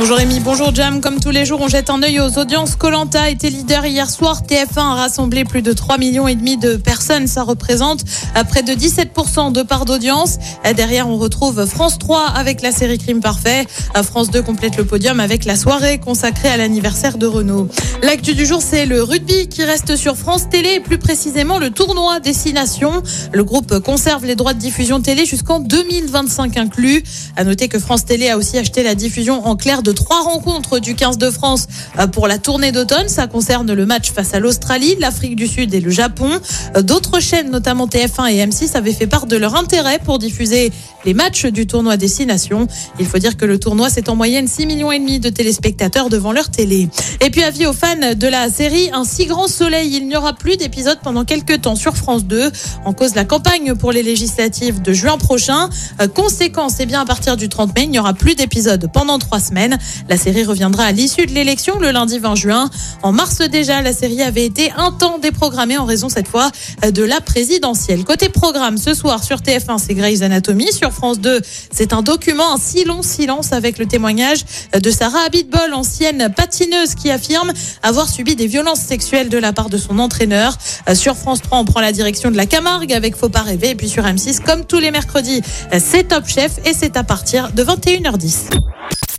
Bonjour Rémi, bonjour Jam. Comme tous les jours, on jette un œil aux audiences. Colanta était leader hier soir. TF1 a rassemblé plus de 3 millions et demi de personnes. Ça représente euh, près de 17% de part d'audience. Euh, Derrière, on retrouve France 3 avec la série Crime Parfait. Euh, France 2 complète le podium avec la soirée consacrée à l'anniversaire de Renault. L'actu du jour, c'est le rugby qui reste sur France Télé et plus précisément le tournoi Destination. Le groupe conserve les droits de diffusion télé jusqu'en 2025 inclus. À noter que France Télé a aussi acheté la diffusion en clair de trois rencontres du 15 de France euh, pour la tournée d'automne. Ça concerne le match face à l'Australie, l'Afrique du Sud et le Japon. Euh, D'autres chaînes, notamment TF1 et M6, avaient fait part de leur intérêt pour diffuser les matchs du tournoi Destination. Il faut dire que le tournoi, c'est en moyenne 6 millions et demi de téléspectateurs devant leur télé. Et puis avis aux fans de la série Un si grand soleil, il n'y aura plus d'épisodes pendant quelques temps sur France 2 en cause de la campagne pour les législatives de juin prochain. Euh, conséquence, eh bien à partir du 30 mai, il n'y aura plus d'épisodes pendant trois semaines. La série reviendra à l'issue de l'élection le lundi 20 juin. En mars déjà, la série avait été un temps déprogrammée en raison cette fois de la présidentielle. Côté programme, ce soir sur TF1, c'est Grey's Anatomy. Sur France 2, c'est un document, un si long silence avec le témoignage de Sarah Abitbol, ancienne patineuse qui affirme avoir subi des violences sexuelles de la part de son entraîneur. Sur France 3, on prend la direction de la Camargue avec Faut pas rêver. Et puis sur M6, comme tous les mercredis, c'est Top Chef et c'est à partir de 21h10.